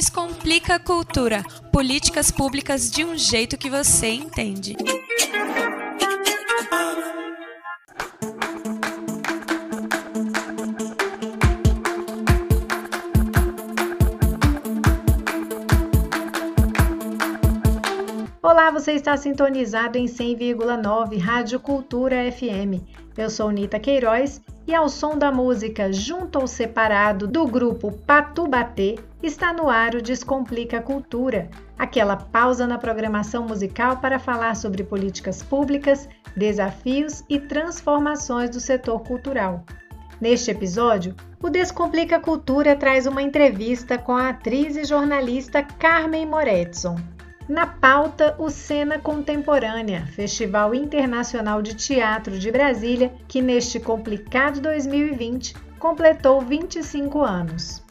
Descomplica a Cultura políticas públicas de um jeito que você entende. Olá, você está sintonizado em 100,9 Rádio Cultura FM. Eu sou Nita Queiroz e ao som da música Junto ao Separado do grupo Patu Batê, está no ar o Descomplica a Cultura, aquela pausa na programação musical para falar sobre políticas públicas, desafios e transformações do setor cultural. Neste episódio, o Descomplica Cultura traz uma entrevista com a atriz e jornalista Carmen Moretson. Na pauta, o Cena Contemporânea, Festival Internacional de Teatro de Brasília, que neste complicado 2020 completou 25 anos.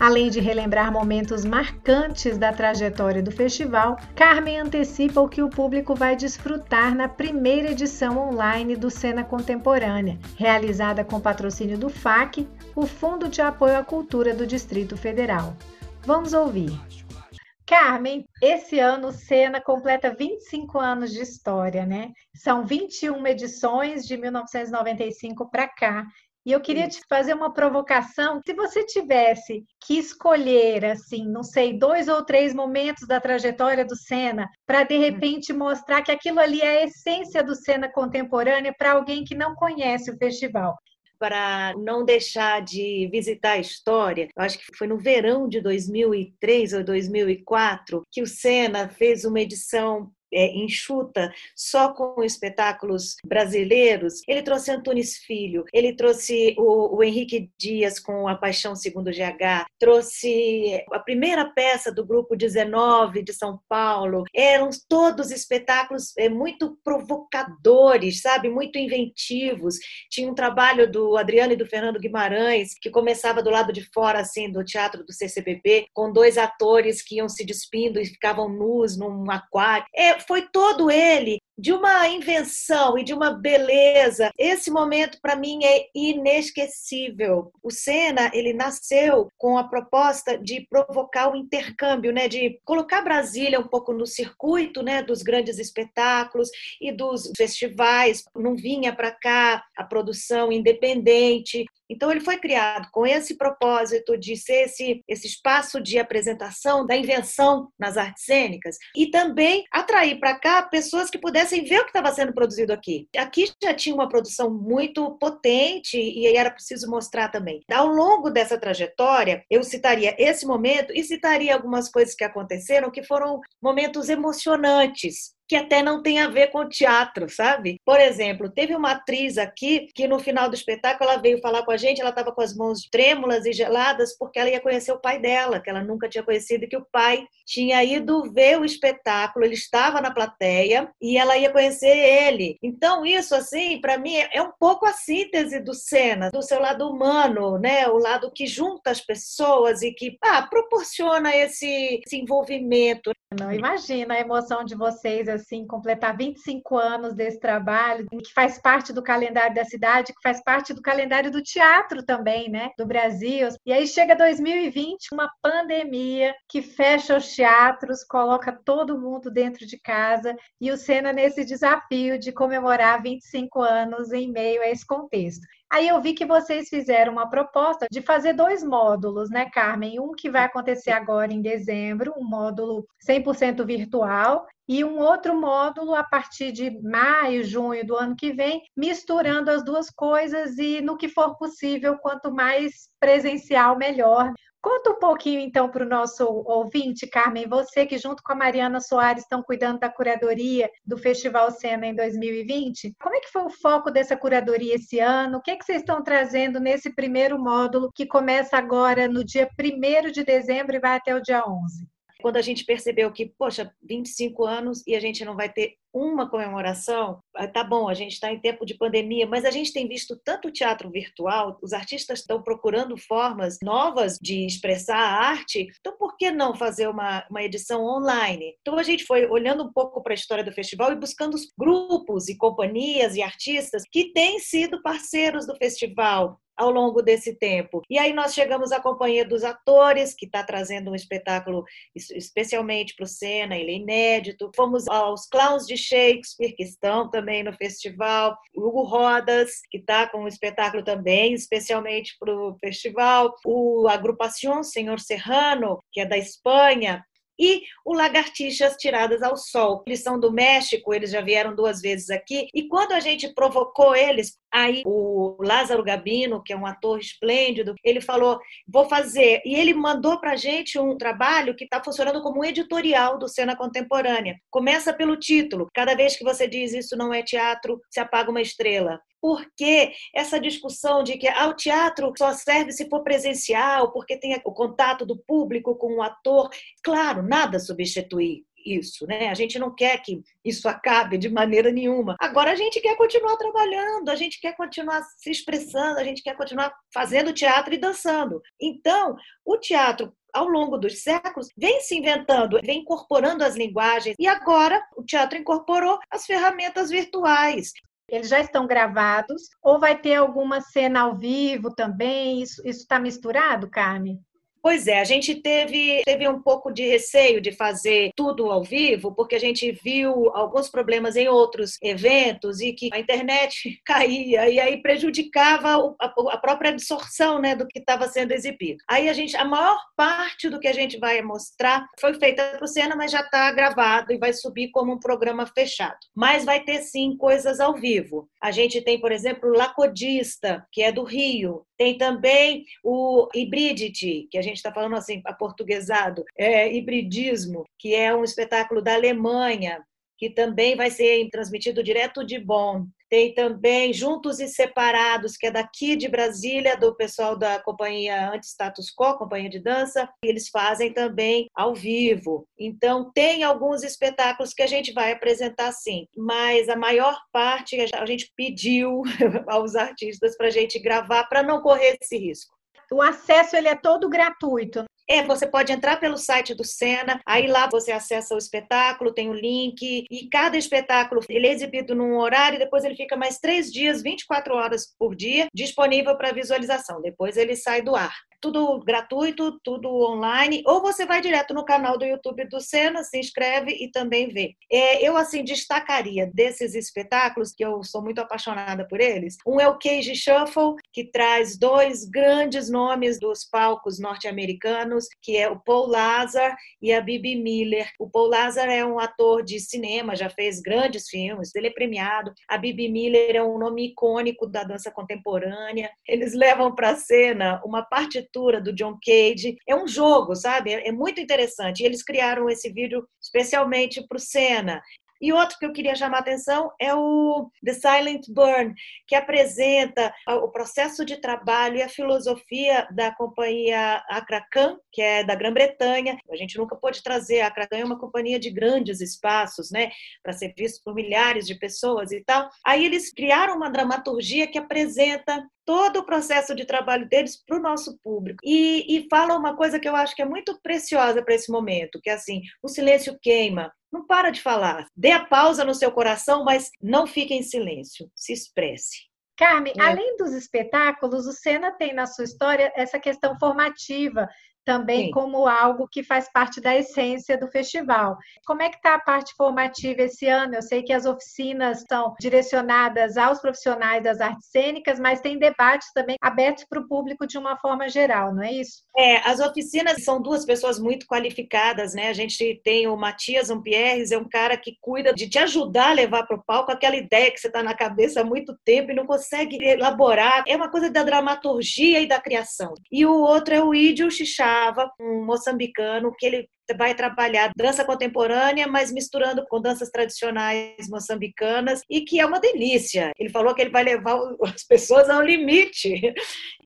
Além de relembrar momentos marcantes da trajetória do festival, Carmen antecipa o que o público vai desfrutar na primeira edição online do Cena Contemporânea, realizada com patrocínio do FAC, o Fundo de Apoio à Cultura do Distrito Federal. Vamos ouvir. Carmen, esse ano o Sena completa 25 anos de história, né? São 21 edições de 1995 para cá. E eu queria te fazer uma provocação. Se você tivesse que escolher, assim, não sei, dois ou três momentos da trajetória do Senna, para de hum. repente mostrar que aquilo ali é a essência do Senna contemporânea para alguém que não conhece o festival, para não deixar de visitar a história. Eu acho que foi no verão de 2003 ou 2004 que o Senna fez uma edição é, enxuta só com espetáculos brasileiros. Ele trouxe Antunes Filho, ele trouxe o, o Henrique Dias com A Paixão Segundo GH, trouxe a primeira peça do grupo 19 de São Paulo. Eram todos espetáculos é, muito provocadores, sabe? Muito inventivos. Tinha um trabalho do Adriano e do Fernando Guimarães que começava do lado de fora assim do teatro do CCBB com dois atores que iam se despindo e ficavam nus num aquário. É, foi todo ele de uma invenção e de uma beleza. Esse momento para mim é inesquecível. O Senna, ele nasceu com a proposta de provocar o intercâmbio, né, de colocar Brasília um pouco no circuito, né, dos grandes espetáculos e dos festivais. Não vinha para cá a produção independente. Então ele foi criado com esse propósito de ser esse, esse espaço de apresentação da invenção nas artes cênicas e também atrair para cá pessoas que pudessem pudessem ver o que estava sendo produzido aqui. Aqui já tinha uma produção muito potente e aí era preciso mostrar também. Ao longo dessa trajetória, eu citaria esse momento e citaria algumas coisas que aconteceram que foram momentos emocionantes que até não tem a ver com teatro, sabe? Por exemplo, teve uma atriz aqui que no final do espetáculo ela veio falar com a gente, ela estava com as mãos trêmulas e geladas porque ela ia conhecer o pai dela, que ela nunca tinha conhecido, e que o pai tinha ido ver o espetáculo, ele estava na plateia e ela ia conhecer ele. Então, isso, assim, para mim é um pouco a síntese do Senna, do seu lado humano, né? O lado que junta as pessoas e que ah, proporciona esse, esse envolvimento. Não imagina a emoção de vocês assim, completar 25 anos desse trabalho, que faz parte do calendário da cidade, que faz parte do calendário do teatro também, né, do Brasil. E aí chega 2020, uma pandemia que fecha os teatros, coloca todo mundo dentro de casa e o Senna nesse desafio de comemorar 25 anos em meio a esse contexto. Aí eu vi que vocês fizeram uma proposta de fazer dois módulos, né, Carmen? Um que vai acontecer agora em dezembro, um módulo 100% virtual, e um outro módulo a partir de maio, junho do ano que vem, misturando as duas coisas e no que for possível, quanto mais presencial, melhor. Conta um pouquinho então para o nosso ouvinte, Carmen, você que junto com a Mariana Soares estão cuidando da curadoria do Festival Cena em 2020. Como é que foi o foco dessa curadoria esse ano? O que, é que vocês estão trazendo nesse primeiro módulo que começa agora no dia 1 de dezembro e vai até o dia 11? Quando a gente percebeu que, poxa, 25 anos e a gente não vai ter uma comemoração, ah, tá bom, a gente está em tempo de pandemia, mas a gente tem visto tanto teatro virtual, os artistas estão procurando formas novas de expressar a arte, então por que não fazer uma, uma edição online? Então a gente foi olhando um pouco para a história do festival e buscando os grupos e companhias e artistas que têm sido parceiros do festival ao longo desse tempo. E aí nós chegamos à Companhia dos Atores, que está trazendo um espetáculo especialmente para o Sena, ele é inédito. Fomos aos Clowns de Shakespeare, que estão também no festival. Hugo Rodas, que está com um espetáculo também, especialmente para o festival. O Agrupação Senhor Serrano, que é da Espanha, e o Lagartixas Tiradas ao Sol. Eles são do México, eles já vieram duas vezes aqui, e quando a gente provocou eles, aí o Lázaro Gabino, que é um ator esplêndido, ele falou: vou fazer. E ele mandou para gente um trabalho que está funcionando como um editorial do Cena Contemporânea. Começa pelo título: cada vez que você diz isso não é teatro, se apaga uma estrela porque essa discussão de que ah, o teatro só serve se for presencial, porque tem o contato do público com o ator, claro, nada substitui isso, né? A gente não quer que isso acabe de maneira nenhuma. Agora a gente quer continuar trabalhando, a gente quer continuar se expressando, a gente quer continuar fazendo teatro e dançando. Então, o teatro ao longo dos séculos, vem se inventando, vem incorporando as linguagens, e agora o teatro incorporou as ferramentas virtuais. Eles já estão gravados ou vai ter alguma cena ao vivo também? Isso está misturado, Carmen? Pois é, a gente teve, teve um pouco de receio de fazer tudo ao vivo, porque a gente viu alguns problemas em outros eventos e que a internet caía e aí prejudicava a própria absorção né, do que estava sendo exibido. Aí a gente, a maior parte do que a gente vai mostrar foi feita para o Cena, mas já está gravado e vai subir como um programa fechado. Mas vai ter sim coisas ao vivo. A gente tem, por exemplo, o Lacodista, que é do Rio, tem também o Hybridity, que a gente está falando assim, aportuguesado, é hibridismo, que é um espetáculo da Alemanha, que também vai ser transmitido direto de Bonn. Tem também Juntos e Separados, que é daqui de Brasília, do pessoal da companhia Anti-Status Quo, companhia de dança. Eles fazem também ao vivo. Então, tem alguns espetáculos que a gente vai apresentar sim, mas a maior parte a gente pediu aos artistas para a gente gravar para não correr esse risco. O acesso ele é todo gratuito. É, você pode entrar pelo site do Sena, aí lá você acessa o espetáculo, tem o link, e cada espetáculo ele é exibido num horário, depois ele fica mais três dias, 24 horas por dia, disponível para visualização. Depois ele sai do ar tudo gratuito, tudo online, ou você vai direto no canal do YouTube do Sena, se inscreve e também vê. É, eu, assim, destacaria desses espetáculos, que eu sou muito apaixonada por eles, um é o Cage Shuffle, que traz dois grandes nomes dos palcos norte-americanos, que é o Paul Lazar e a Bibi Miller. O Paul Lazar é um ator de cinema, já fez grandes filmes, ele é premiado. A Bibi Miller é um nome icônico da dança contemporânea. Eles levam para cena uma parte partitura do John Cage. É um jogo, sabe? É muito interessante. E eles criaram esse vídeo especialmente para o Senna. E outro que eu queria chamar a atenção é o The Silent Burn, que apresenta o processo de trabalho e a filosofia da companhia Akrakan, que é da Grã-Bretanha. A gente nunca pôde trazer, a Akrakan é uma companhia de grandes espaços, né, para ser visto por milhares de pessoas e tal. Aí eles criaram uma dramaturgia que apresenta todo o processo de trabalho deles para o nosso público. E, e fala uma coisa que eu acho que é muito preciosa para esse momento, que é assim, o silêncio queima. Não para de falar. Dê a pausa no seu coração, mas não fique em silêncio. Se expresse. Carmen, é. além dos espetáculos, o Sena tem na sua história essa questão formativa também Sim. como algo que faz parte da essência do festival. Como é que está a parte formativa esse ano? Eu sei que as oficinas são direcionadas aos profissionais das artes cênicas, mas tem debates também abertos para o público de uma forma geral, não é isso? É, as oficinas são duas pessoas muito qualificadas, né? A gente tem o Matias Ampierres, é um cara que cuida de te ajudar a levar para o palco aquela ideia que você está na cabeça há muito tempo e não consegue elaborar. É uma coisa da dramaturgia e da criação. E o outro é o Idio Xixá, um moçambicano que ele vai trabalhar dança contemporânea, mas misturando com danças tradicionais moçambicanas e que é uma delícia. Ele falou que ele vai levar as pessoas ao limite.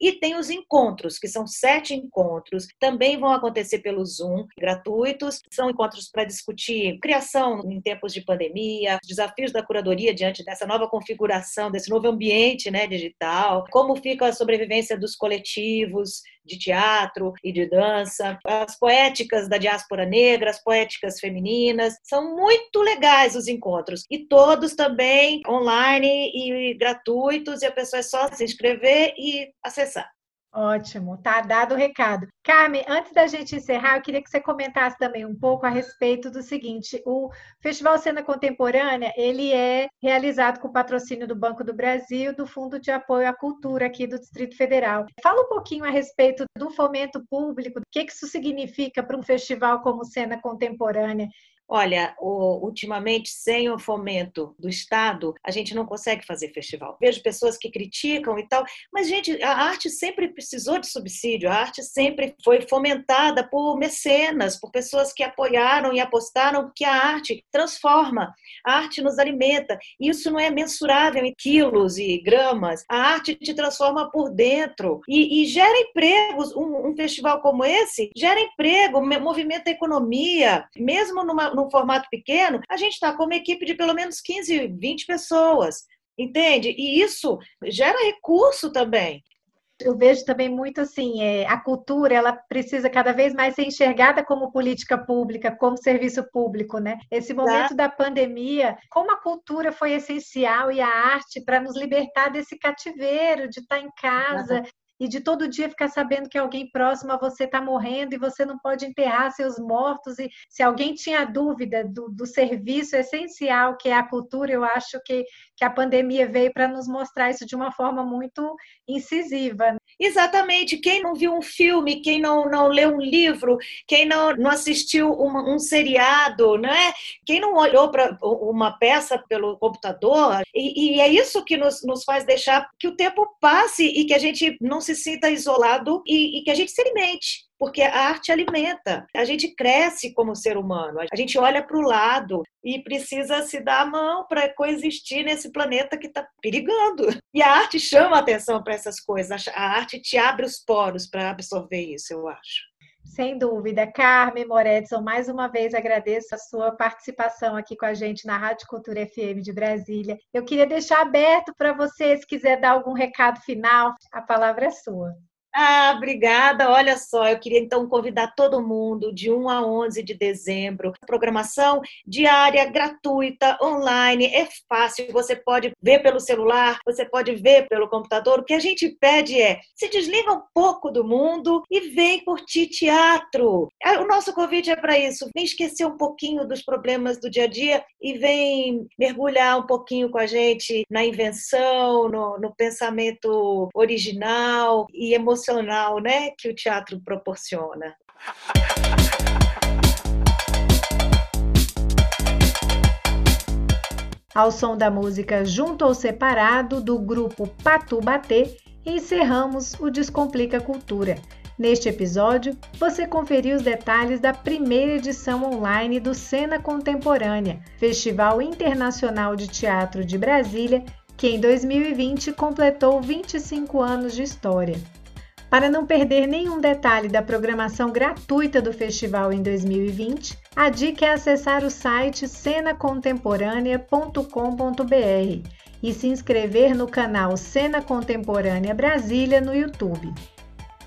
E tem os encontros, que são sete encontros, também vão acontecer pelo Zoom, gratuitos. São encontros para discutir criação em tempos de pandemia, desafios da curadoria diante dessa nova configuração, desse novo ambiente né, digital, como fica a sobrevivência dos coletivos de teatro e de dança, as poéticas da diáspora negra, as poéticas femininas. São muito legais os encontros e todos também online e gratuitos e a pessoa é só se inscrever e acessar. Ótimo, tá dado o recado. Carmen, antes da gente encerrar, eu queria que você comentasse também um pouco a respeito do seguinte: o Festival Cena Contemporânea ele é realizado com patrocínio do Banco do Brasil, do Fundo de Apoio à Cultura aqui do Distrito Federal. Fala um pouquinho a respeito do fomento público, o que isso significa para um festival como Cena Contemporânea Olha, o, ultimamente, sem o fomento do Estado, a gente não consegue fazer festival. Vejo pessoas que criticam e tal, mas, gente, a arte sempre precisou de subsídio, a arte sempre foi fomentada por mecenas, por pessoas que apoiaram e apostaram que a arte transforma, a arte nos alimenta. Isso não é mensurável em quilos e gramas, a arte te transforma por dentro e, e gera empregos. Um, um festival como esse gera emprego, movimenta a economia, mesmo numa num formato pequeno, a gente está com uma equipe de pelo menos 15, 20 pessoas, entende? E isso gera recurso também. Eu vejo também muito assim, é, a cultura ela precisa cada vez mais ser enxergada como política pública, como serviço público, né? Esse momento da pandemia, como a cultura foi essencial e a arte para nos libertar desse cativeiro de estar em casa, e de todo dia ficar sabendo que alguém próximo a você está morrendo e você não pode enterrar seus mortos. E se alguém tinha dúvida do, do serviço essencial que é a cultura, eu acho que, que a pandemia veio para nos mostrar isso de uma forma muito incisiva. Exatamente. Quem não viu um filme, quem não, não leu um livro, quem não, não assistiu um, um seriado, né? quem não olhou para uma peça pelo computador, e, e é isso que nos, nos faz deixar que o tempo passe e que a gente não se sinta isolado e, e que a gente se alimente porque a arte alimenta. A gente cresce como ser humano, a gente olha para o lado e precisa se dar a mão para coexistir nesse planeta que está perigando. E a arte chama a atenção para essas coisas, a arte te abre os poros para absorver isso, eu acho. Sem dúvida. Carmen Moretson, mais uma vez agradeço a sua participação aqui com a gente na Rádio Cultura FM de Brasília. Eu queria deixar aberto para você, se quiser dar algum recado final, a palavra é sua. Ah, obrigada. Olha só, eu queria então convidar todo mundo de 1 a 11 de dezembro. Programação diária, gratuita, online, é fácil. Você pode ver pelo celular, você pode ver pelo computador. O que a gente pede é se desliga um pouco do mundo e vem curtir teatro. Ah, o nosso convite é para isso. Vem esquecer um pouquinho dos problemas do dia a dia e vem mergulhar um pouquinho com a gente na invenção, no, no pensamento original e emocional emocional né, que o teatro proporciona. Ao som da música Junto ou Separado, do grupo Patu Batê, encerramos o Descomplica Cultura. Neste episódio, você conferiu os detalhes da primeira edição online do Cena Contemporânea, Festival Internacional de Teatro de Brasília, que em 2020 completou 25 anos de história. Para não perder nenhum detalhe da programação gratuita do festival em 2020, a dica é acessar o site cenacontemporânea.com.br e se inscrever no canal Cena Contemporânea Brasília no YouTube.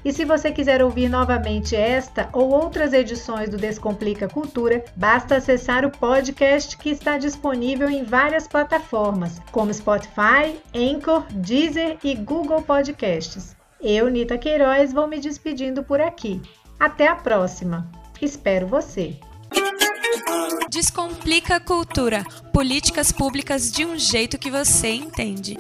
E se você quiser ouvir novamente esta ou outras edições do Descomplica Cultura, basta acessar o podcast que está disponível em várias plataformas, como Spotify, Anchor, Deezer e Google Podcasts. Eu, Nita Queiroz, vou me despedindo por aqui. Até a próxima. Espero você. Descomplica a cultura. Políticas públicas de um jeito que você entende.